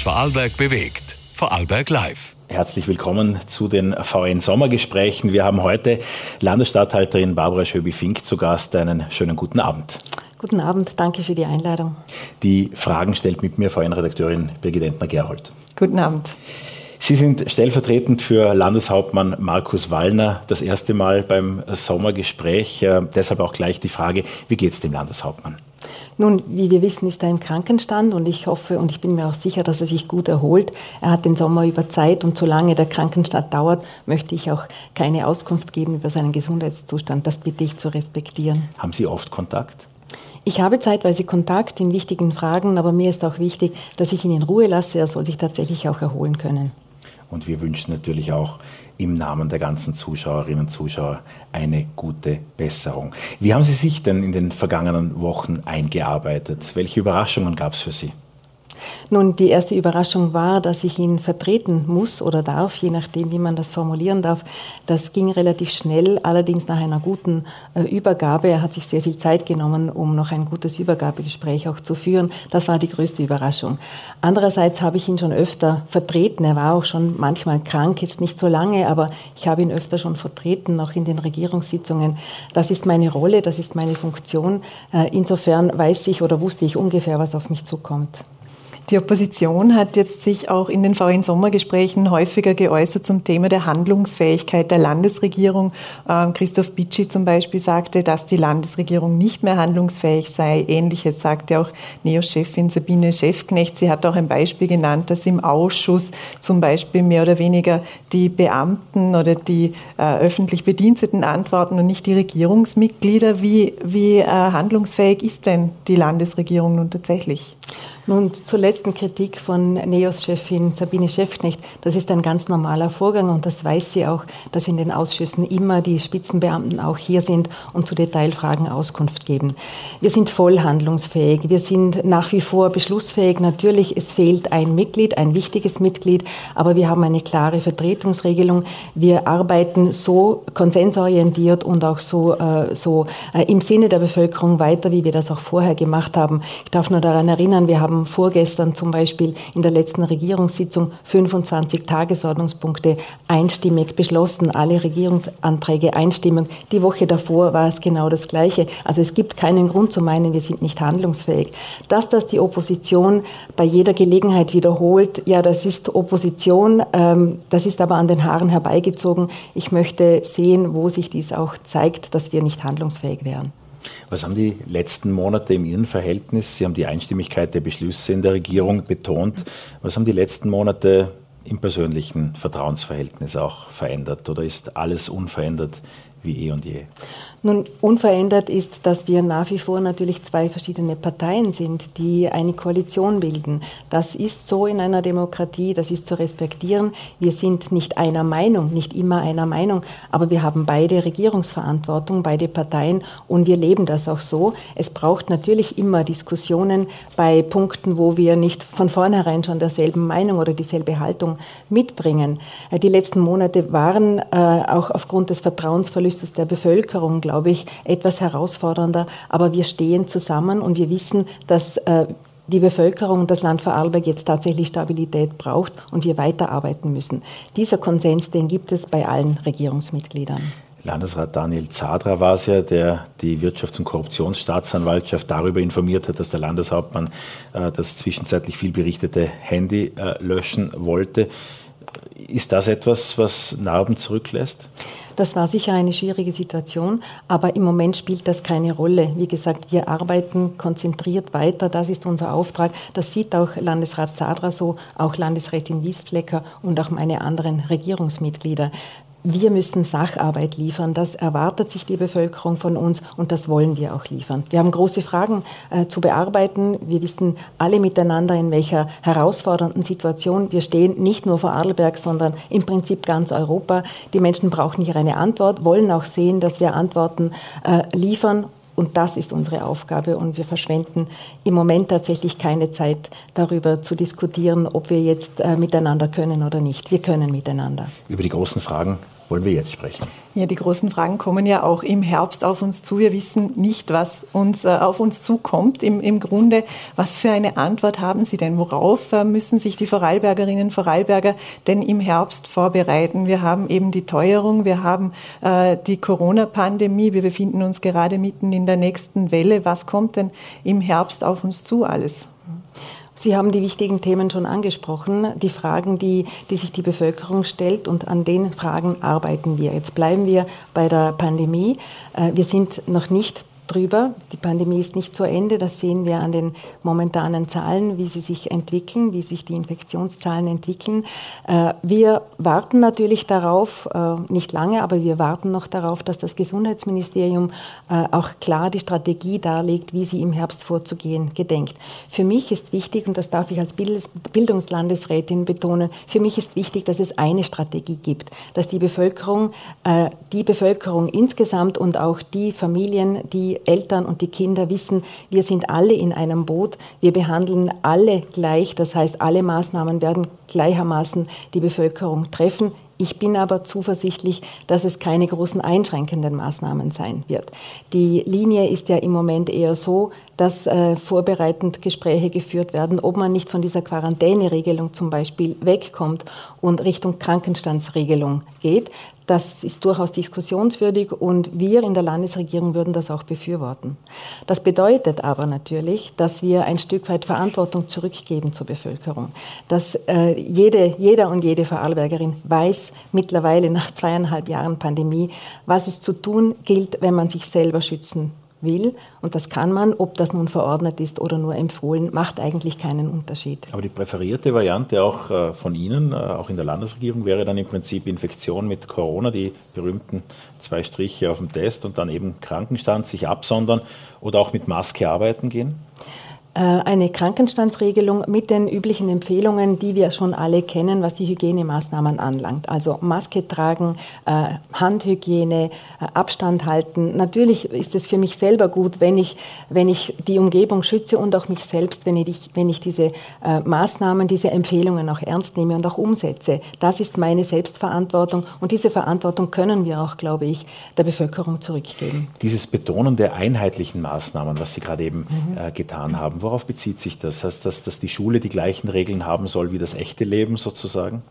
was Vorarlberg bewegt. Vorarlberg Live. Herzlich willkommen zu den VN Sommergesprächen. Wir haben heute Landesstatthalterin Barbara Schöbi-Fink zu Gast. Einen schönen guten Abend. Guten Abend, danke für die Einladung. Die Fragen stellt mit mir VN-Redakteurin Birgit Entner-Gerhold. Guten Abend. Sie sind stellvertretend für Landeshauptmann Markus Wallner das erste Mal beim Sommergespräch. Äh, deshalb auch gleich die Frage, wie geht es dem Landeshauptmann? Nun, wie wir wissen, ist er im Krankenstand und ich hoffe und ich bin mir auch sicher, dass er sich gut erholt. Er hat den Sommer über Zeit und solange der Krankenstand dauert, möchte ich auch keine Auskunft geben über seinen Gesundheitszustand. Das bitte ich zu respektieren. Haben Sie oft Kontakt? Ich habe zeitweise Kontakt in wichtigen Fragen, aber mir ist auch wichtig, dass ich ihn in Ruhe lasse. Er soll sich tatsächlich auch erholen können. Und wir wünschen natürlich auch im Namen der ganzen Zuschauerinnen und Zuschauer eine gute Besserung. Wie haben Sie sich denn in den vergangenen Wochen eingearbeitet? Welche Überraschungen gab es für Sie? Nun, die erste Überraschung war, dass ich ihn vertreten muss oder darf, je nachdem, wie man das formulieren darf. Das ging relativ schnell, allerdings nach einer guten äh, Übergabe. Er hat sich sehr viel Zeit genommen, um noch ein gutes Übergabegespräch auch zu führen. Das war die größte Überraschung. Andererseits habe ich ihn schon öfter vertreten. Er war auch schon manchmal krank, jetzt nicht so lange, aber ich habe ihn öfter schon vertreten, auch in den Regierungssitzungen. Das ist meine Rolle, das ist meine Funktion. Äh, insofern weiß ich oder wusste ich ungefähr, was auf mich zukommt. Die Opposition hat jetzt sich auch in den VN-Sommergesprächen häufiger geäußert zum Thema der Handlungsfähigkeit der Landesregierung. Ähm, Christoph Bitschi zum Beispiel sagte, dass die Landesregierung nicht mehr handlungsfähig sei. Ähnliches sagte auch NEOS-Chefin Sabine Schäfknecht. Sie hat auch ein Beispiel genannt, dass im Ausschuss zum Beispiel mehr oder weniger die Beamten oder die äh, öffentlich Bediensteten antworten und nicht die Regierungsmitglieder. Wie, wie äh, handlungsfähig ist denn die Landesregierung nun tatsächlich? Nun zur letzten Kritik von NEOS-Chefin Sabine Schäfknecht. Das ist ein ganz normaler Vorgang und das weiß sie auch, dass in den Ausschüssen immer die Spitzenbeamten auch hier sind und zu Detailfragen Auskunft geben. Wir sind voll handlungsfähig. Wir sind nach wie vor beschlussfähig. Natürlich, es fehlt ein Mitglied, ein wichtiges Mitglied, aber wir haben eine klare Vertretungsregelung. Wir arbeiten so konsensorientiert und auch so, äh, so äh, im Sinne der Bevölkerung weiter, wie wir das auch vorher gemacht haben. Ich darf nur daran erinnern, wir haben vorgestern zum Beispiel in der letzten Regierungssitzung 25 Tagesordnungspunkte einstimmig beschlossen, alle Regierungsanträge einstimmig. Die Woche davor war es genau das Gleiche. Also es gibt keinen Grund zu meinen, wir sind nicht handlungsfähig. Dass das die Opposition bei jeder Gelegenheit wiederholt, ja, das ist Opposition, ähm, das ist aber an den Haaren herbeigezogen. Ich möchte sehen, wo sich dies auch zeigt, dass wir nicht handlungsfähig wären. Was haben die letzten Monate im Innenverhältnis, Sie haben die Einstimmigkeit der Beschlüsse in der Regierung betont, was haben die letzten Monate im persönlichen Vertrauensverhältnis auch verändert? Oder ist alles unverändert wie eh und je? Nun, unverändert ist, dass wir nach wie vor natürlich zwei verschiedene Parteien sind, die eine Koalition bilden. Das ist so in einer Demokratie, das ist zu respektieren. Wir sind nicht einer Meinung, nicht immer einer Meinung, aber wir haben beide Regierungsverantwortung, beide Parteien und wir leben das auch so. Es braucht natürlich immer Diskussionen bei Punkten, wo wir nicht von vornherein schon derselben Meinung oder dieselbe Haltung mitbringen. Die letzten Monate waren äh, auch aufgrund des Vertrauensverlustes der Bevölkerung, glaube ich, etwas herausfordernder. Aber wir stehen zusammen und wir wissen, dass äh, die Bevölkerung und das Land Vorarlberg jetzt tatsächlich Stabilität braucht und wir weiterarbeiten müssen. Dieser Konsens, den gibt es bei allen Regierungsmitgliedern. Landesrat Daniel Zadra war es ja, der die Wirtschafts- und Korruptionsstaatsanwaltschaft darüber informiert hat, dass der Landeshauptmann äh, das zwischenzeitlich viel berichtete Handy äh, löschen wollte. Ist das etwas, was Narben zurücklässt? Das war sicher eine schwierige Situation, aber im Moment spielt das keine Rolle. Wie gesagt, wir arbeiten konzentriert weiter. Das ist unser Auftrag. Das sieht auch Landesrat Zadra so, auch Landesrätin Wiesflecker und auch meine anderen Regierungsmitglieder wir müssen Sacharbeit liefern. Das erwartet sich die Bevölkerung von uns und das wollen wir auch liefern. Wir haben große Fragen äh, zu bearbeiten. Wir wissen alle miteinander, in welcher herausfordernden Situation wir stehen, nicht nur vor Adelberg, sondern im Prinzip ganz Europa. Die Menschen brauchen hier eine Antwort, wollen auch sehen, dass wir Antworten äh, liefern und das ist unsere Aufgabe. Und wir verschwenden im Moment tatsächlich keine Zeit darüber zu diskutieren, ob wir jetzt äh, miteinander können oder nicht. Wir können miteinander. Über die großen Fragen wollen wir jetzt sprechen. Ja, die großen Fragen kommen ja auch im Herbst auf uns zu. Wir wissen nicht, was uns äh, auf uns zukommt. Im, Im Grunde, was für eine Antwort haben Sie denn? Worauf äh, müssen sich die Vorarlbergerinnen und Vorarlberger denn im Herbst vorbereiten? Wir haben eben die Teuerung, wir haben äh, die Corona-Pandemie, wir befinden uns gerade mitten in der nächsten Welle. Was kommt denn im Herbst auf uns zu alles? Sie haben die wichtigen Themen schon angesprochen, die Fragen, die, die sich die Bevölkerung stellt und an den Fragen arbeiten wir. Jetzt bleiben wir bei der Pandemie. Äh, wir sind noch nicht drüber. Die Pandemie ist nicht zu Ende. Das sehen wir an den momentanen Zahlen, wie sie sich entwickeln, wie sich die Infektionszahlen entwickeln. Äh, wir warten natürlich darauf, äh, nicht lange, aber wir warten noch darauf, dass das Gesundheitsministerium äh, auch klar die Strategie darlegt, wie sie im Herbst vorzugehen gedenkt. Für mich ist wichtig, und das darf ich als Bildungslandesrätin betonen, für mich ist wichtig, dass es eine Strategie gibt, dass die Bevölkerung, die Bevölkerung insgesamt und auch die Familien, die Eltern und die Kinder wissen, wir sind alle in einem Boot, wir behandeln alle gleich, das heißt, alle Maßnahmen werden gleichermaßen die Bevölkerung treffen. Ich bin aber zuversichtlich, dass es keine großen einschränkenden Maßnahmen sein wird. Die Linie ist ja im Moment eher so, dass äh, vorbereitend Gespräche geführt werden, ob man nicht von dieser Quarantäneregelung zum Beispiel wegkommt und Richtung Krankenstandsregelung geht. Das ist durchaus diskussionswürdig und wir in der Landesregierung würden das auch befürworten. Das bedeutet aber natürlich, dass wir ein Stück weit Verantwortung zurückgeben zur Bevölkerung. Dass äh, jede, jeder und jede Vorarlbergerin weiß mittlerweile nach zweieinhalb Jahren Pandemie, was es zu tun gilt, wenn man sich selber schützen will. Und das kann man, ob das nun verordnet ist oder nur empfohlen, macht eigentlich keinen Unterschied. Aber die präferierte Variante auch äh, von Ihnen, äh, auch in der Landesregierung, wäre dann im Prinzip Infektion mit Corona, die berühmten zwei Striche auf dem Test und dann eben Krankenstand, sich absondern oder auch mit Maske arbeiten gehen? Äh, eine Krankenstandsregelung mit den üblichen Empfehlungen, die wir schon alle kennen, was die Hygienemaßnahmen anlangt. Also Maske tragen, äh, Handhygiene, äh, Abstand halten. Natürlich ist es für mich selber gut, wenn ich, wenn ich die Umgebung schütze und auch mich selbst, wenn ich, wenn ich diese Maßnahmen, diese Empfehlungen auch ernst nehme und auch umsetze. Das ist meine Selbstverantwortung und diese Verantwortung können wir auch, glaube ich, der Bevölkerung zurückgeben. Dieses Betonen der einheitlichen Maßnahmen, was Sie gerade eben mhm. getan haben, Worauf bezieht sich das? Heißt das, dass die Schule die gleichen Regeln haben soll wie das echte Leben sozusagen?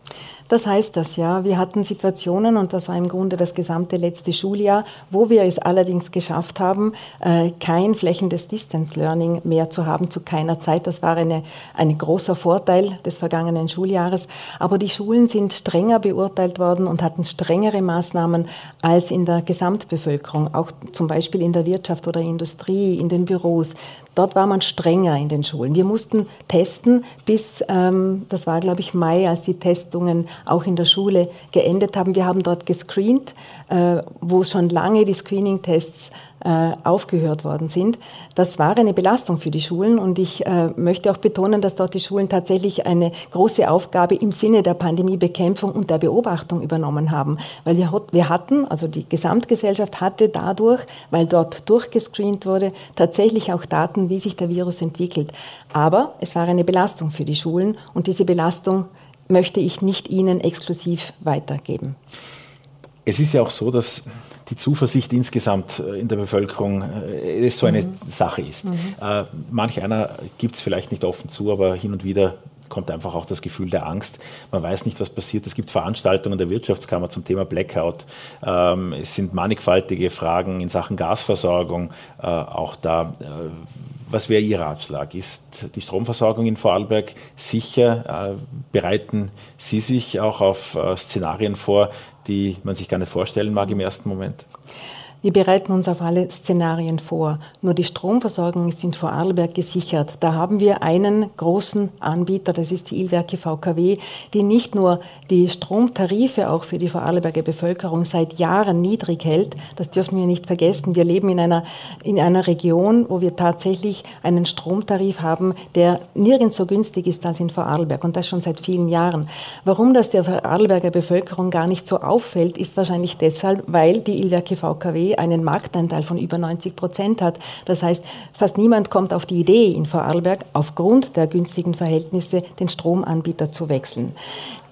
Das heißt das, ja. Wir hatten Situationen, und das war im Grunde das gesamte letzte Schuljahr, wo wir es allerdings geschafft haben, äh, kein flächendes Distance Learning mehr zu haben zu keiner Zeit. Das war eine, ein großer Vorteil des vergangenen Schuljahres. Aber die Schulen sind strenger beurteilt worden und hatten strengere Maßnahmen als in der Gesamtbevölkerung, auch zum Beispiel in der Wirtschaft oder Industrie, in den Büros. Dort war man strenger in den Schulen. Wir mussten testen bis, ähm, das war glaube ich Mai, als die Testungen auch in der Schule geendet haben. Wir haben dort gescreent, äh, wo schon lange die Screening-Tests aufgehört worden sind. Das war eine Belastung für die Schulen und ich äh, möchte auch betonen, dass dort die Schulen tatsächlich eine große Aufgabe im Sinne der Pandemiebekämpfung und der Beobachtung übernommen haben. Weil wir hatten, also die Gesamtgesellschaft hatte dadurch, weil dort durchgescreent wurde, tatsächlich auch Daten, wie sich der Virus entwickelt. Aber es war eine Belastung für die Schulen und diese Belastung möchte ich nicht Ihnen exklusiv weitergeben. Es ist ja auch so, dass die Zuversicht insgesamt äh, in der Bevölkerung äh, es so eine mhm. Sache ist. Mhm. Äh, manch einer gibt es vielleicht nicht offen zu, aber hin und wieder kommt einfach auch das Gefühl der Angst. Man weiß nicht, was passiert. Es gibt Veranstaltungen der Wirtschaftskammer zum Thema Blackout. Ähm, es sind mannigfaltige Fragen in Sachen Gasversorgung äh, auch da. Äh, was wäre Ihr Ratschlag? Ist die Stromversorgung in Vorarlberg sicher? Äh, bereiten Sie sich auch auf Szenarien vor, die man sich gar nicht vorstellen mag im ersten Moment? Wir bereiten uns auf alle Szenarien vor. Nur die Stromversorgung ist in Vorarlberg gesichert. Da haben wir einen großen Anbieter, das ist die Ilwerke VKW, die nicht nur die Stromtarife auch für die Vorarlberger Bevölkerung seit Jahren niedrig hält. Das dürfen wir nicht vergessen. Wir leben in einer, in einer Region, wo wir tatsächlich einen Stromtarif haben, der nirgends so günstig ist als in Vorarlberg und das schon seit vielen Jahren. Warum das der Vorarlberger Bevölkerung gar nicht so auffällt, ist wahrscheinlich deshalb, weil die Ilwerke VKW einen Marktanteil von über 90 Prozent hat. Das heißt, fast niemand kommt auf die Idee, in Vorarlberg aufgrund der günstigen Verhältnisse den Stromanbieter zu wechseln.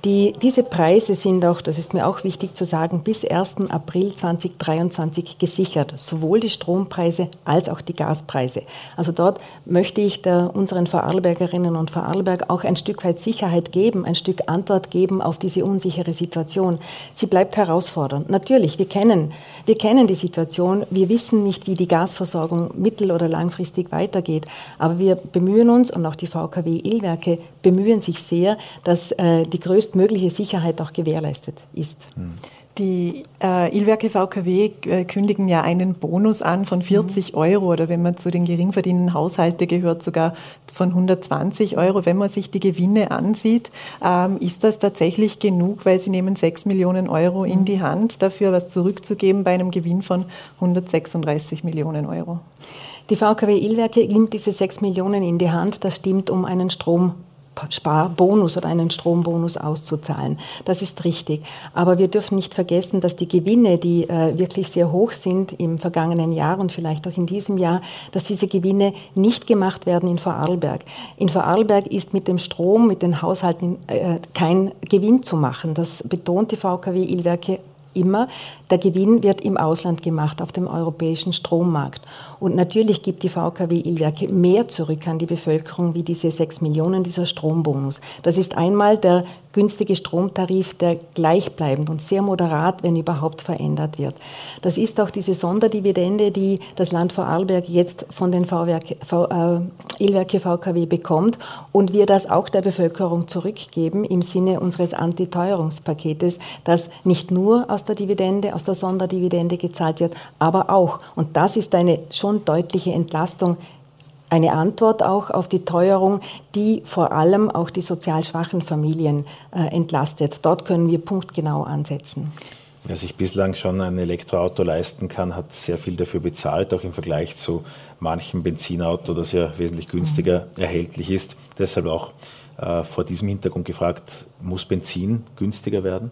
Die, diese Preise sind auch, das ist mir auch wichtig zu sagen, bis 1. April 2023 gesichert, sowohl die Strompreise als auch die Gaspreise. Also dort möchte ich der, unseren Vorarlbergerinnen und Vorarlberg auch ein Stück weit Sicherheit geben, ein Stück Antwort geben auf diese unsichere Situation. Sie bleibt herausfordernd. Natürlich, wir kennen, wir kennen die Situation, wir wissen nicht, wie die Gasversorgung mittel- oder langfristig weitergeht, aber wir bemühen uns und auch die VKW Illwerke bemühen sich sehr, dass äh, die größtmögliche Sicherheit auch gewährleistet ist. Die äh, Illwerke VKW äh, kündigen ja einen Bonus an von 40 mhm. Euro oder wenn man zu den geringverdienenden Haushalten gehört, sogar von 120 Euro. Wenn man sich die Gewinne ansieht, ähm, ist das tatsächlich genug, weil sie nehmen 6 Millionen Euro in mhm. die Hand, dafür was zurückzugeben bei einem Gewinn von 136 Millionen Euro. Die VKW Illwerke nimmt diese 6 Millionen in die Hand. Das stimmt, um einen Stromsparbonus oder einen Strombonus auszuzahlen. Das ist richtig. Aber wir dürfen nicht vergessen, dass die Gewinne, die äh, wirklich sehr hoch sind im vergangenen Jahr und vielleicht auch in diesem Jahr, dass diese Gewinne nicht gemacht werden in Vorarlberg. In Vorarlberg ist mit dem Strom, mit den Haushalten äh, kein Gewinn zu machen. Das betont die VKW Illwerke immer. Der Gewinn wird im Ausland gemacht, auf dem europäischen Strommarkt. Und natürlich gibt die VKW Illwerke mehr zurück an die Bevölkerung wie diese 6 Millionen, dieser Strombonus. Das ist einmal der günstige Stromtarif, der gleichbleibend und sehr moderat, wenn überhaupt, verändert wird. Das ist auch diese Sonderdividende, die das Land Vorarlberg jetzt von den V-Werke, v, äh, Illwerke VKW bekommt und wir das auch der Bevölkerung zurückgeben im Sinne unseres Antiteuerungspaketes, das nicht nur aus der Dividende, aus der Sonderdividende gezahlt wird, aber auch, und das ist eine schon deutliche Entlastung, eine Antwort auch auf die Teuerung, die vor allem auch die sozial schwachen Familien äh, entlastet. Dort können wir punktgenau ansetzen. Wer sich bislang schon ein Elektroauto leisten kann, hat sehr viel dafür bezahlt, auch im Vergleich zu manchem Benzinauto, das ja wesentlich günstiger mhm. erhältlich ist. Deshalb auch äh, vor diesem Hintergrund gefragt, muss Benzin günstiger werden?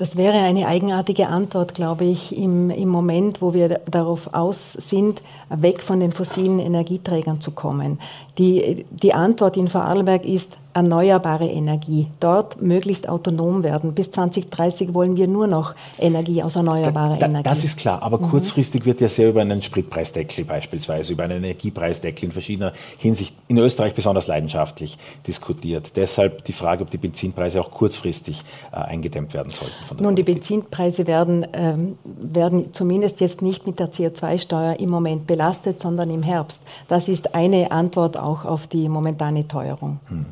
Das wäre eine eigenartige Antwort, glaube ich, im, im Moment, wo wir darauf aus sind, weg von den fossilen Energieträgern zu kommen. Die, die Antwort in Vorarlberg ist erneuerbare Energie. Dort möglichst autonom werden. Bis 2030 wollen wir nur noch Energie aus erneuerbarer da, da, Energie. Das ist klar, aber mhm. kurzfristig wird ja sehr über einen Spritpreisdeckel beispielsweise, über einen Energiepreisdeckel in verschiedener Hinsicht, in Österreich besonders leidenschaftlich diskutiert. Deshalb die Frage, ob die Benzinpreise auch kurzfristig äh, eingedämmt werden sollten. Nun, Politik. die Benzinpreise werden, ähm, werden zumindest jetzt nicht mit der CO2-Steuer im Moment belastet, sondern im Herbst. Das ist eine Antwort auch auf die momentane Teuerung. Hm.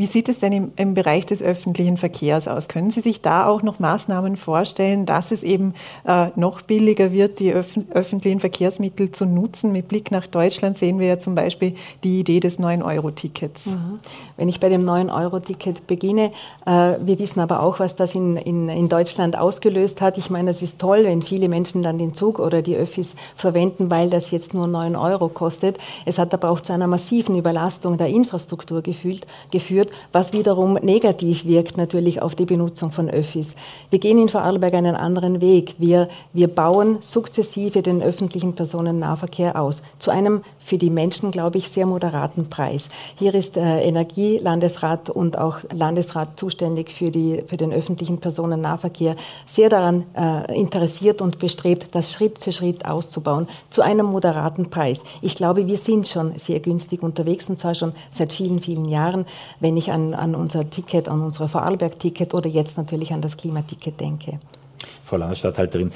Wie sieht es denn im, im, Bereich des öffentlichen Verkehrs aus? Können Sie sich da auch noch Maßnahmen vorstellen, dass es eben äh, noch billiger wird, die öf öffentlichen Verkehrsmittel zu nutzen? Mit Blick nach Deutschland sehen wir ja zum Beispiel die Idee des 9-Euro-Tickets. Mhm. Wenn ich bei dem 9-Euro-Ticket beginne, äh, wir wissen aber auch, was das in, in, in Deutschland ausgelöst hat. Ich meine, es ist toll, wenn viele Menschen dann den Zug oder die Öffis verwenden, weil das jetzt nur 9 Euro kostet. Es hat aber auch zu einer massiven Überlastung der Infrastruktur gefühlt, geführt was wiederum negativ wirkt natürlich auf die Benutzung von Öffis. Wir gehen in Vorarlberg einen anderen Weg. Wir, wir bauen sukzessive den öffentlichen Personennahverkehr aus. Zu einem für die Menschen, glaube ich, sehr moderaten Preis. Hier ist äh, Energielandesrat und auch Landesrat zuständig für, die, für den öffentlichen Personennahverkehr sehr daran äh, interessiert und bestrebt, das Schritt für Schritt auszubauen zu einem moderaten Preis. Ich glaube, wir sind schon sehr günstig unterwegs und zwar schon seit vielen, vielen Jahren. Wenn wenn ich an, an unser Ticket, an unser Vorarlberg-Ticket oder jetzt natürlich an das Klimaticket denke. Frau Landesstatthalterin,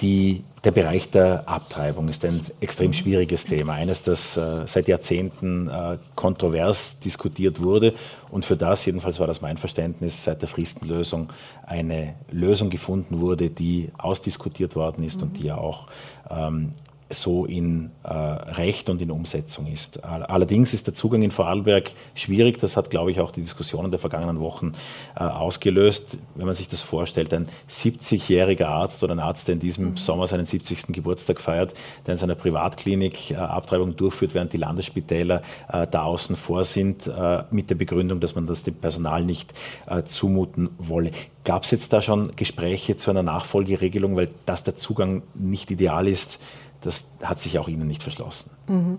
die, der Bereich der Abtreibung ist ein extrem schwieriges Thema, eines, das äh, seit Jahrzehnten äh, kontrovers diskutiert wurde und für das, jedenfalls war das mein Verständnis, seit der Fristenlösung eine Lösung gefunden wurde, die ausdiskutiert worden ist mhm. und die ja auch ähm, so in äh, Recht und in Umsetzung ist. Allerdings ist der Zugang in Vorarlberg schwierig. Das hat, glaube ich, auch die Diskussionen der vergangenen Wochen äh, ausgelöst. Wenn man sich das vorstellt, ein 70-jähriger Arzt oder ein Arzt, der in diesem mhm. Sommer seinen 70. Geburtstag feiert, der in seiner Privatklinik äh, Abtreibung durchführt, während die Landesspitäler äh, da außen vor sind, äh, mit der Begründung, dass man das dem Personal nicht äh, zumuten wolle. Gab es jetzt da schon Gespräche zu einer Nachfolgeregelung, weil das der Zugang nicht ideal ist? Das hat sich auch Ihnen nicht verschlossen. Mhm.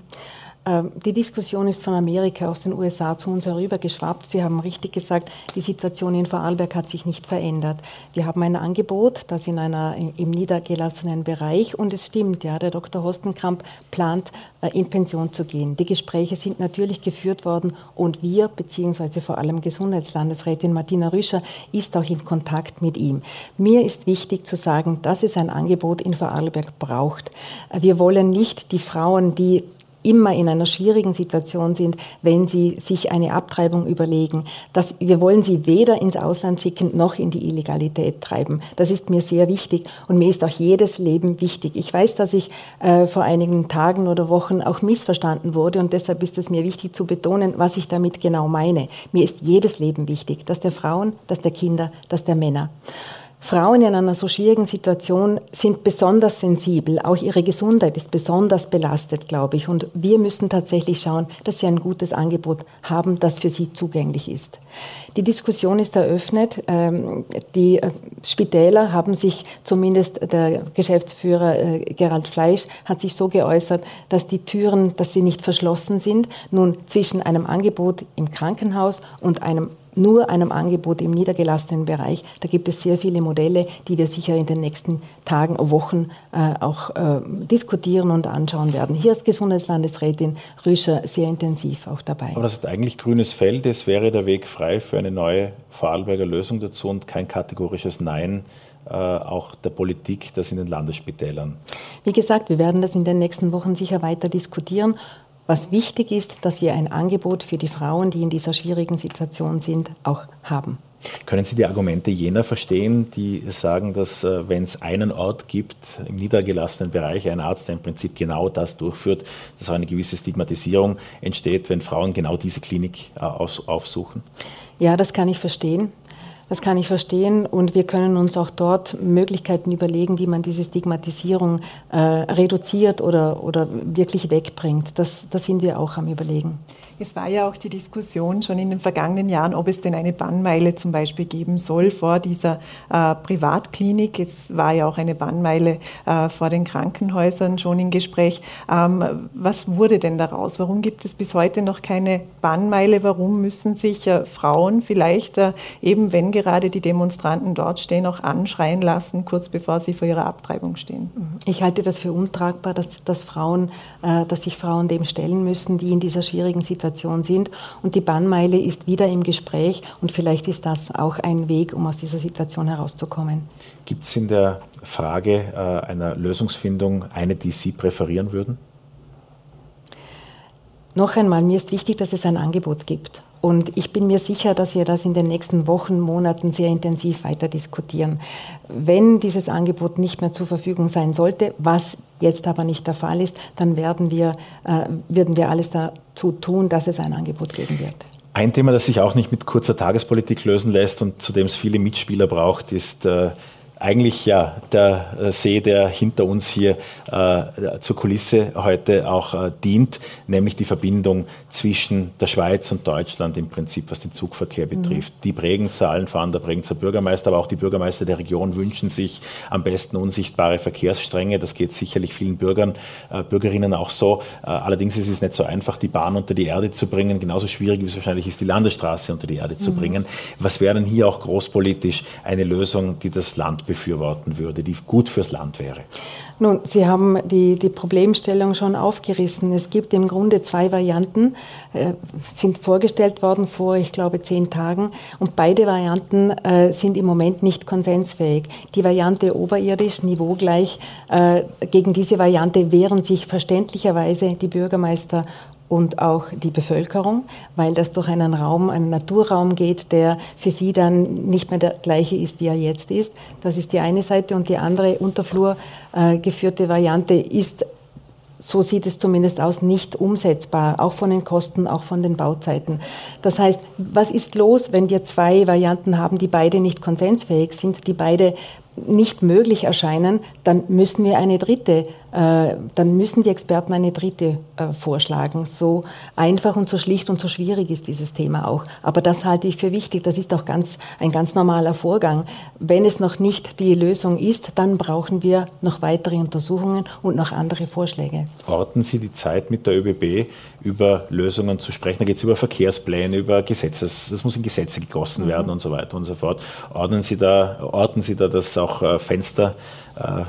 Ähm, die Diskussion ist von Amerika aus den USA zu uns herübergeschwappt. Sie haben richtig gesagt, die Situation in Vorarlberg hat sich nicht verändert. Wir haben ein Angebot, das in einer, im niedergelassenen Bereich und es stimmt, ja, der Dr. Hostenkamp plant, äh, in Pension zu gehen. Die Gespräche sind natürlich geführt worden und wir, beziehungsweise vor allem Gesundheitslandesrätin Martina Rüscher, ist auch in Kontakt mit ihm. Mir ist wichtig zu sagen, dass es ein Angebot in Vorarlberg braucht. Wir wollen nicht die Frauen, die immer in einer schwierigen Situation sind, wenn sie sich eine Abtreibung überlegen. Das, wir wollen sie weder ins Ausland schicken noch in die Illegalität treiben. Das ist mir sehr wichtig und mir ist auch jedes Leben wichtig. Ich weiß, dass ich äh, vor einigen Tagen oder Wochen auch missverstanden wurde und deshalb ist es mir wichtig zu betonen, was ich damit genau meine. Mir ist jedes Leben wichtig, das der Frauen, das der Kinder, das der Männer. Frauen in einer so schwierigen Situation sind besonders sensibel. Auch ihre Gesundheit ist besonders belastet, glaube ich. Und wir müssen tatsächlich schauen, dass sie ein gutes Angebot haben, das für sie zugänglich ist. Die Diskussion ist eröffnet. Ähm, die äh, Spitäler haben sich, zumindest der Geschäftsführer äh, Gerald Fleisch, hat sich so geäußert, dass die Türen, dass sie nicht verschlossen sind. Nun zwischen einem Angebot im Krankenhaus und einem nur einem Angebot im niedergelassenen Bereich. Da gibt es sehr viele Modelle, die wir sicher in den nächsten Tagen, Wochen äh, auch äh, diskutieren und anschauen werden. Hier ist Gesundheitslandesrätin Rüscher sehr intensiv auch dabei. Aber das ist eigentlich grünes Feld. Es wäre der Weg frei für eine neue Vorarlberger Lösung dazu und kein kategorisches Nein äh, auch der Politik, das in den Landesspitälern. Wie gesagt, wir werden das in den nächsten Wochen sicher weiter diskutieren was wichtig ist, dass wir ein Angebot für die Frauen, die in dieser schwierigen Situation sind, auch haben. Können Sie die Argumente jener verstehen, die sagen, dass äh, wenn es einen Ort gibt im niedergelassenen Bereich, ein Arzt, der im Prinzip genau das durchführt, dass auch eine gewisse Stigmatisierung entsteht, wenn Frauen genau diese Klinik äh, aufsuchen? Ja, das kann ich verstehen. Das kann ich verstehen und wir können uns auch dort Möglichkeiten überlegen, wie man diese Stigmatisierung äh, reduziert oder, oder wirklich wegbringt. Das, das sind wir auch am Überlegen. Es war ja auch die Diskussion schon in den vergangenen Jahren, ob es denn eine Bannmeile zum Beispiel geben soll vor dieser äh, Privatklinik. Es war ja auch eine Bannmeile äh, vor den Krankenhäusern schon im Gespräch. Ähm, was wurde denn daraus? Warum gibt es bis heute noch keine Bannmeile? Warum müssen sich äh, Frauen vielleicht, äh, eben wenn gerade die Demonstranten dort stehen, auch anschreien lassen, kurz bevor sie vor ihrer Abtreibung stehen? Ich halte das für untragbar, dass, dass, Frauen, äh, dass sich Frauen dem stellen müssen, die in dieser schwierigen Situation Situation sind. Und die Bannmeile ist wieder im Gespräch und vielleicht ist das auch ein Weg, um aus dieser Situation herauszukommen. Gibt es in der Frage äh, einer Lösungsfindung eine, die Sie präferieren würden? Noch einmal, mir ist wichtig, dass es ein Angebot gibt. Und ich bin mir sicher, dass wir das in den nächsten Wochen, Monaten sehr intensiv weiter diskutieren. Wenn dieses Angebot nicht mehr zur Verfügung sein sollte, was jetzt aber nicht der Fall ist, dann werden wir, äh, werden wir alles dazu tun, dass es ein Angebot geben wird. Ein Thema, das sich auch nicht mit kurzer Tagespolitik lösen lässt und zu dem es viele Mitspieler braucht, ist äh, eigentlich ja der äh, See, der hinter uns hier äh, zur Kulisse heute auch äh, dient, nämlich die Verbindung zwischen der Schweiz und Deutschland im Prinzip, was den Zugverkehr betrifft. Mhm. Die Bregenzer, allen voran der Bregenzer Bürgermeister, aber auch die Bürgermeister der Region wünschen sich am besten unsichtbare Verkehrsstränge. Das geht sicherlich vielen Bürgern, äh, Bürgerinnen auch so. Äh, allerdings ist es nicht so einfach, die Bahn unter die Erde zu bringen. Genauso schwierig wie es wahrscheinlich ist, die Landesstraße unter die Erde mhm. zu bringen. Was wäre denn hier auch großpolitisch eine Lösung, die das Land befürworten würde, die gut fürs Land wäre? Nun, Sie haben die, die Problemstellung schon aufgerissen. Es gibt im Grunde zwei Varianten, äh, sind vorgestellt worden vor, ich glaube, zehn Tagen. Und beide Varianten äh, sind im Moment nicht konsensfähig. Die Variante oberirdisch, niveaugleich, äh, gegen diese Variante wehren sich verständlicherweise die Bürgermeister und auch die Bevölkerung, weil das durch einen Raum, einen Naturraum geht, der für sie dann nicht mehr der gleiche ist, wie er jetzt ist. Das ist die eine Seite und die andere Unterflur äh, geführte Variante ist so sieht es zumindest aus, nicht umsetzbar, auch von den Kosten, auch von den Bauzeiten. Das heißt, was ist los, wenn wir zwei Varianten haben, die beide nicht konsensfähig sind, die beide nicht möglich erscheinen, dann müssen wir eine dritte dann müssen die Experten eine dritte äh, vorschlagen. So einfach und so schlicht und so schwierig ist dieses Thema auch. Aber das halte ich für wichtig. Das ist auch ganz, ein ganz normaler Vorgang. Wenn es noch nicht die Lösung ist, dann brauchen wir noch weitere Untersuchungen und noch andere Vorschläge. Orten Sie die Zeit mit der ÖBB über Lösungen zu sprechen? Da geht es über Verkehrspläne, über Gesetzes, das muss in Gesetze gegossen mhm. werden und so weiter und so fort. Ordnen Sie da, orten Sie da, dass auch äh, Fenster äh,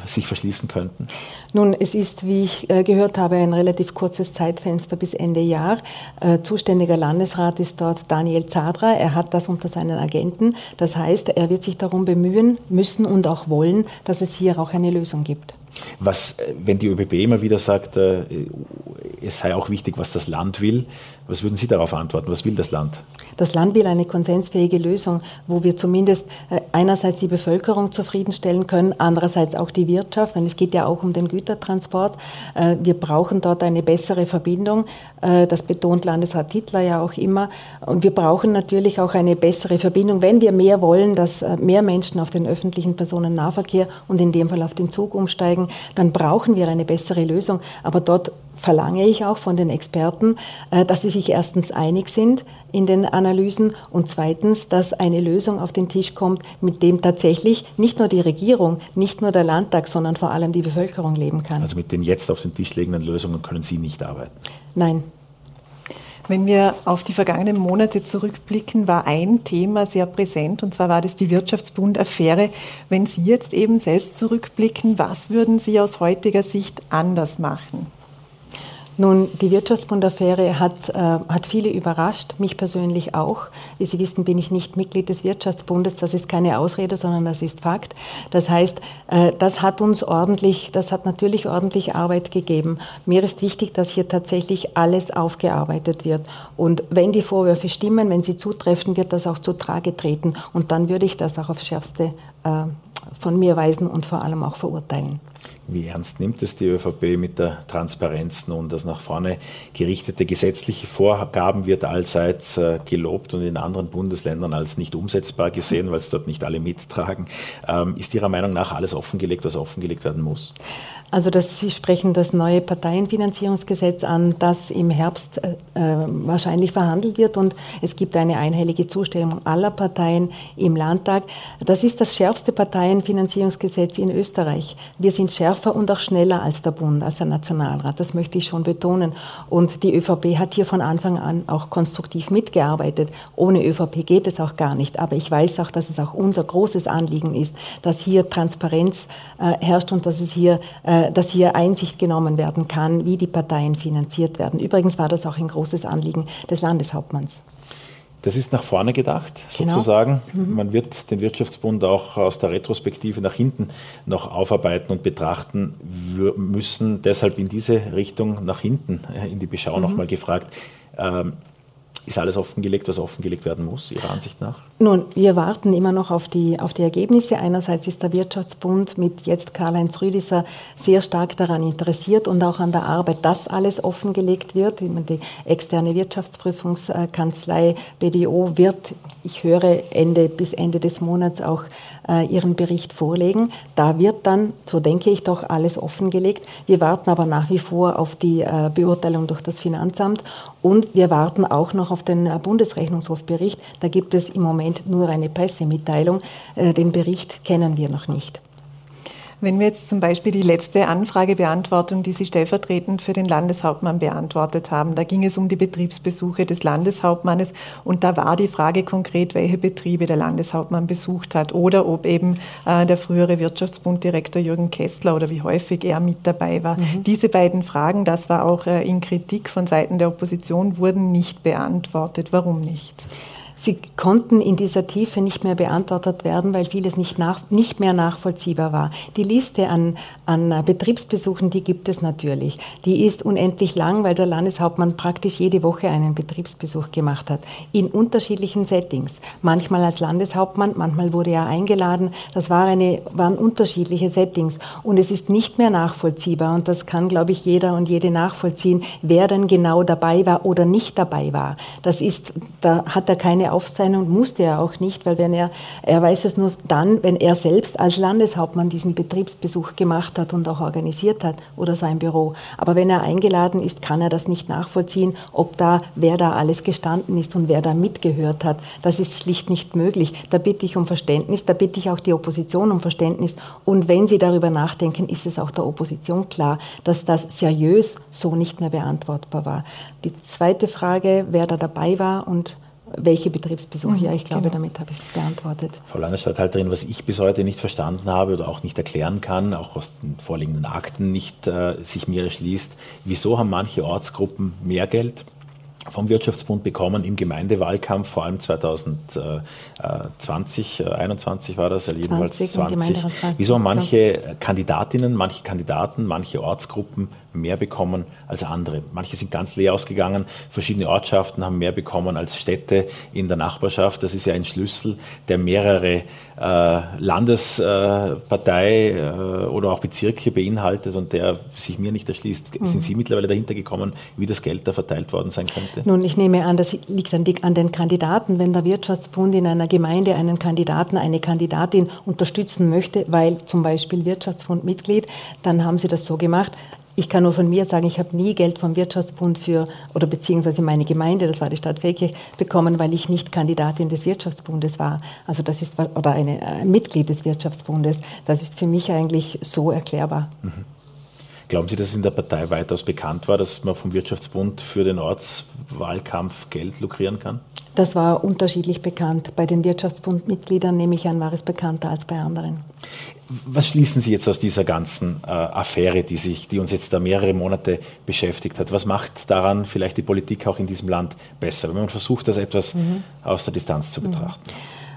sich verschließen könnten? Nun, es ist, wie ich äh, gehört habe, ein relativ kurzes Zeitfenster bis Ende Jahr. Äh, zuständiger Landesrat ist dort Daniel Zadra. Er hat das unter seinen Agenten. Das heißt, er wird sich darum bemühen müssen und auch wollen, dass es hier auch eine Lösung gibt. Was, wenn die ÖBB immer wieder sagt, es sei auch wichtig, was das Land will, was würden Sie darauf antworten? Was will das Land? Das Land will eine konsensfähige Lösung, wo wir zumindest äh, einerseits die Bevölkerung zufriedenstellen können, andererseits auch die Wirtschaft, denn es geht ja auch um den Gütertransport. Äh, wir brauchen dort eine bessere Verbindung. Äh, das betont Landesrat Tittler ja auch immer. Und wir brauchen natürlich auch eine bessere Verbindung, wenn wir mehr wollen, dass mehr Menschen auf den öffentlichen Personennahverkehr und in dem Fall auf den Zug umsteigen, dann brauchen wir eine bessere Lösung. Aber dort verlange ich auch von den Experten, dass sie sich erstens einig sind in den Analysen und zweitens, dass eine Lösung auf den Tisch kommt, mit dem tatsächlich nicht nur die Regierung, nicht nur der Landtag, sondern vor allem die Bevölkerung leben kann. Also mit den jetzt auf den Tisch liegenden Lösungen können Sie nicht arbeiten? Nein. Wenn wir auf die vergangenen Monate zurückblicken, war ein Thema sehr präsent und zwar war das die Wirtschaftsbund-Affäre. Wenn Sie jetzt eben selbst zurückblicken, was würden Sie aus heutiger Sicht anders machen? Nun, die Wirtschaftsbundaffäre hat, äh, hat viele überrascht, mich persönlich auch. Wie Sie wissen, bin ich nicht Mitglied des Wirtschaftsbundes. Das ist keine Ausrede, sondern das ist Fakt. Das heißt, äh, das hat uns ordentlich, das hat natürlich ordentlich Arbeit gegeben. Mir ist wichtig, dass hier tatsächlich alles aufgearbeitet wird. Und wenn die Vorwürfe stimmen, wenn sie zutreffen, wird das auch zu Trage treten. Und dann würde ich das auch aufs Schärfste äh, von mir weisen und vor allem auch verurteilen. Wie ernst nimmt es die ÖVP mit der Transparenz nun? Das nach vorne gerichtete gesetzliche Vorgaben wird allseits äh, gelobt und in anderen Bundesländern als nicht umsetzbar gesehen, weil es dort nicht alle mittragen. Ähm, ist Ihrer Meinung nach alles offengelegt, was offengelegt werden muss? Also dass Sie sprechen das neue Parteienfinanzierungsgesetz an, das im Herbst äh, äh, wahrscheinlich verhandelt wird und es gibt eine einhellige Zustimmung aller Parteien im Landtag. Das ist das schärfste Parteienfinanzierungsgesetz in Österreich. Wir sind schärfer und auch schneller als der Bund, als der Nationalrat. Das möchte ich schon betonen. Und die ÖVP hat hier von Anfang an auch konstruktiv mitgearbeitet. Ohne ÖVP geht es auch gar nicht. Aber ich weiß auch, dass es auch unser großes Anliegen ist, dass hier Transparenz äh, herrscht und dass es hier äh, dass hier Einsicht genommen werden kann, wie die Parteien finanziert werden. Übrigens war das auch ein großes Anliegen des Landeshauptmanns. Das ist nach vorne gedacht, genau. sozusagen. Mhm. Man wird den Wirtschaftsbund auch aus der Retrospektive nach hinten noch aufarbeiten und betrachten müssen. Deshalb in diese Richtung nach hinten, äh, in die Beschau mhm. nochmal gefragt. Ähm, ist alles offengelegt, was offengelegt werden muss, Ihrer Ansicht nach? Nun, wir warten immer noch auf die, auf die Ergebnisse. Einerseits ist der Wirtschaftsbund mit jetzt Karl-Heinz Rüdiser sehr stark daran interessiert und auch an der Arbeit, dass alles offengelegt wird. Die externe Wirtschaftsprüfungskanzlei BDO wird, ich höre, Ende bis Ende des Monats auch ihren Bericht vorlegen. Da wird dann, so denke ich doch, alles offengelegt. Wir warten aber nach wie vor auf die äh, Beurteilung durch das Finanzamt und wir warten auch noch auf den äh, Bundesrechnungshofbericht. Da gibt es im Moment nur eine Pressemitteilung. Den Bericht kennen wir noch nicht. Wenn wir jetzt zum Beispiel die letzte Anfragebeantwortung, die Sie stellvertretend für den Landeshauptmann beantwortet haben, da ging es um die Betriebsbesuche des Landeshauptmannes und da war die Frage konkret, welche Betriebe der Landeshauptmann besucht hat oder ob eben äh, der frühere Wirtschaftsbunddirektor Jürgen Kessler oder wie häufig er mit dabei war. Mhm. Diese beiden Fragen, das war auch äh, in Kritik von Seiten der Opposition, wurden nicht beantwortet. Warum nicht? Sie konnten in dieser Tiefe nicht mehr beantwortet werden, weil vieles nicht, nach, nicht mehr nachvollziehbar war. Die Liste an, an Betriebsbesuchen, die gibt es natürlich. Die ist unendlich lang, weil der Landeshauptmann praktisch jede Woche einen Betriebsbesuch gemacht hat. In unterschiedlichen Settings. Manchmal als Landeshauptmann, manchmal wurde er eingeladen. Das war eine, waren unterschiedliche Settings. Und es ist nicht mehr nachvollziehbar. Und das kann, glaube ich, jeder und jede nachvollziehen, wer denn genau dabei war oder nicht dabei war. Das ist, da hat er keine keine Aufzeichnung, musste er auch nicht, weil wenn er, er weiß es nur dann, wenn er selbst als Landeshauptmann diesen Betriebsbesuch gemacht hat und auch organisiert hat oder sein Büro. Aber wenn er eingeladen ist, kann er das nicht nachvollziehen, ob da, wer da alles gestanden ist und wer da mitgehört hat. Das ist schlicht nicht möglich. Da bitte ich um Verständnis, da bitte ich auch die Opposition um Verständnis. Und wenn Sie darüber nachdenken, ist es auch der Opposition klar, dass das seriös so nicht mehr beantwortbar war. Die zweite Frage, wer da dabei war und welche Betriebsbesuche? Mhm, ja, ich glaube, genau. damit habe ich es beantwortet. Frau Landesstatthalterin, was ich bis heute nicht verstanden habe oder auch nicht erklären kann, auch aus den vorliegenden Akten nicht äh, sich mir erschließt, wieso haben manche Ortsgruppen mehr Geld vom Wirtschaftsbund bekommen im Gemeindewahlkampf, vor allem 2020, 2021 äh, war das, jedenfalls 20. 20. Wieso haben manche Kandidatinnen, manche Kandidaten, manche Ortsgruppen mehr bekommen als andere. Manche sind ganz leer ausgegangen, verschiedene Ortschaften haben mehr bekommen als Städte in der Nachbarschaft. Das ist ja ein Schlüssel, der mehrere äh, Landespartei äh, oder auch Bezirke beinhaltet und der sich mir nicht erschließt. Mhm. Sind Sie mittlerweile dahinter gekommen, wie das Geld da verteilt worden sein könnte? Nun, ich nehme an, das liegt an, die, an den Kandidaten. Wenn der Wirtschaftsbund in einer Gemeinde einen Kandidaten, eine Kandidatin unterstützen möchte, weil zum Beispiel Wirtschaftsbundmitglied, dann haben sie das so gemacht. Ich kann nur von mir sagen, ich habe nie Geld vom Wirtschaftsbund für, oder beziehungsweise meine Gemeinde, das war die Stadt Feldkirch, bekommen, weil ich nicht Kandidatin des Wirtschaftsbundes war. Also das ist, oder eine, ein äh, Mitglied des Wirtschaftsbundes. Das ist für mich eigentlich so erklärbar. Mhm. Glauben Sie, dass es in der Partei weitaus bekannt war, dass man vom Wirtschaftsbund für den Ortswahlkampf Geld lukrieren kann? Das war unterschiedlich bekannt. Bei den Wirtschaftsbundmitgliedern nehme ich an, war es bekannter als bei anderen. Was schließen Sie jetzt aus dieser ganzen äh, Affäre, die, sich, die uns jetzt da mehrere Monate beschäftigt hat? Was macht daran vielleicht die Politik auch in diesem Land besser, wenn man versucht, das etwas mhm. aus der Distanz zu betrachten?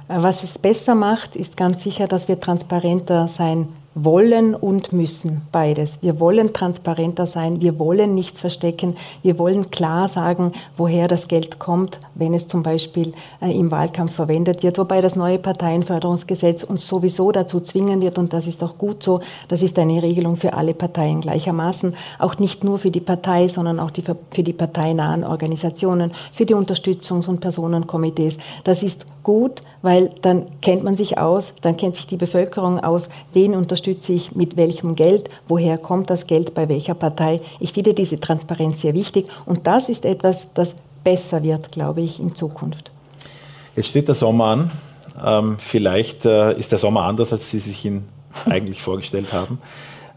Mhm. Was es besser macht, ist ganz sicher, dass wir transparenter sein wollen und müssen, beides. Wir wollen transparenter sein, wir wollen nichts verstecken, wir wollen klar sagen, woher das Geld kommt, wenn es zum Beispiel äh, im Wahlkampf verwendet wird, wobei das neue Parteienförderungsgesetz uns sowieso dazu zwingen wird, und das ist auch gut so, das ist eine Regelung für alle Parteien gleichermaßen, auch nicht nur für die Partei, sondern auch die, für die parteinahen Organisationen, für die Unterstützungs- und Personenkomitees. Das ist gut, weil dann kennt man sich aus, dann kennt sich die Bevölkerung aus, wen unterstütze ich, mit welchem Geld, woher kommt das Geld, bei welcher Partei. Ich finde diese Transparenz sehr wichtig und das ist etwas, das besser wird, glaube ich, in Zukunft. Jetzt steht der Sommer an. Ähm, vielleicht äh, ist der Sommer anders, als Sie sich ihn eigentlich vorgestellt haben.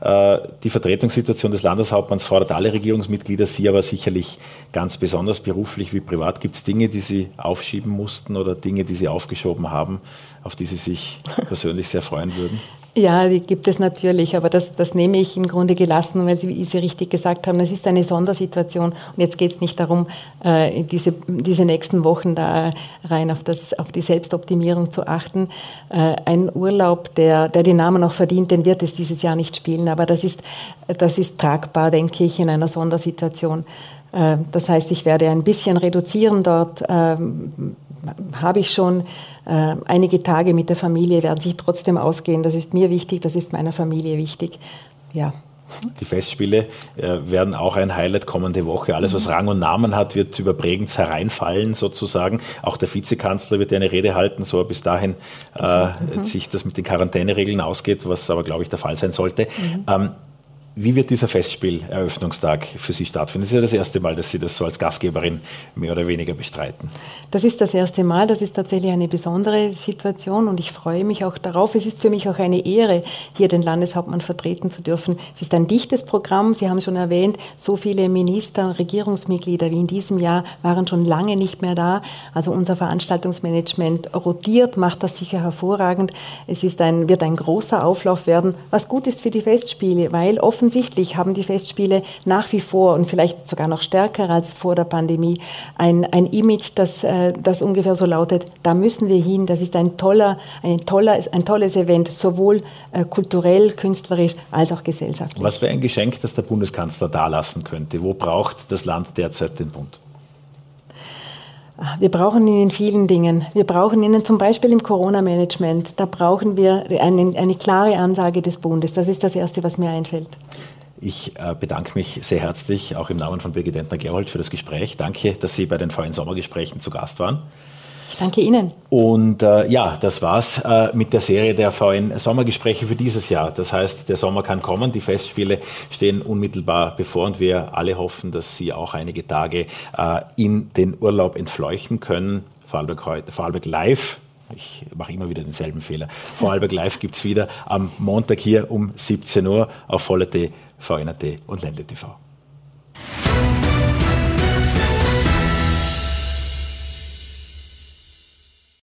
Äh, die Vertretungssituation des Landeshauptmanns fordert alle Regierungsmitglieder, Sie aber sicherlich ganz besonders beruflich wie privat. Gibt es Dinge, die Sie aufschieben mussten oder Dinge, die Sie aufgeschoben haben, auf die Sie sich persönlich sehr freuen würden? Ja, die gibt es natürlich, aber das, das nehme ich im Grunde gelassen, weil Sie, wie Sie richtig gesagt haben, es ist eine Sondersituation und jetzt geht es nicht darum, äh, diese, diese nächsten Wochen da rein auf, das, auf die Selbstoptimierung zu achten. Äh, ein Urlaub, der, der den Namen auch verdient, den wird es dieses Jahr nicht spielen, aber das ist, das ist tragbar, denke ich, in einer Sondersituation. Äh, das heißt, ich werde ein bisschen reduzieren dort, ähm, habe ich schon äh, einige Tage mit der Familie werden sich trotzdem ausgehen. Das ist mir wichtig, das ist meiner Familie wichtig. Ja. Die Festspiele äh, werden auch ein Highlight kommende Woche. Alles, was Rang und Namen hat, wird über Bregenz hereinfallen sozusagen. Auch der Vizekanzler wird eine Rede halten, so bis dahin äh, mhm. sich das mit den Quarantäneregeln ausgeht, was aber, glaube ich, der Fall sein sollte. Mhm. Ähm, wie wird dieser Festspieleröffnungstag für Sie stattfinden? Das ist ja das erste Mal, dass Sie das so als Gastgeberin mehr oder weniger bestreiten. Das ist das erste Mal. Das ist tatsächlich eine besondere Situation und ich freue mich auch darauf. Es ist für mich auch eine Ehre, hier den Landeshauptmann vertreten zu dürfen. Es ist ein dichtes Programm. Sie haben schon erwähnt, so viele Minister und Regierungsmitglieder wie in diesem Jahr waren schon lange nicht mehr da. Also unser Veranstaltungsmanagement rotiert, macht das sicher hervorragend. Es ist ein, wird ein großer Auflauf werden, was gut ist für die Festspiele, weil oft offensichtlich haben die Festspiele nach wie vor und vielleicht sogar noch stärker als vor der Pandemie ein, ein Image, das, äh, das ungefähr so lautet, da müssen wir hin, das ist ein, toller, ein, toller, ein tolles Event, sowohl äh, kulturell, künstlerisch als auch gesellschaftlich. Was wäre ein Geschenk, das der Bundeskanzler dalassen könnte? Wo braucht das Land derzeit den Bund? Wir brauchen ihn in vielen Dingen. Wir brauchen ihn zum Beispiel im Corona-Management. Da brauchen wir eine, eine, klare Ansage des Bundes. Das ist das Erste, was mir einfällt. Ich äh, bedanke mich sehr herzlich, auch im Namen von Birgit Entner-Gerold, für das Gespräch. Danke, dass Sie bei den VN Sommergesprächen zu Gast waren. Ich danke Ihnen. Und äh, ja, das war's äh, mit der Serie der VN Sommergespräche für dieses Jahr. Das heißt, der Sommer kann kommen, die Festspiele stehen unmittelbar bevor und wir alle hoffen, dass Sie auch einige Tage äh, in den Urlaub entfleuchten können. Vorarlberg, heute, Vorarlberg live ich mache immer wieder denselben Fehler. Vorarlberg Live gibt es wieder am Montag hier um 17 Uhr auf för en att det är ordentligt ifrån.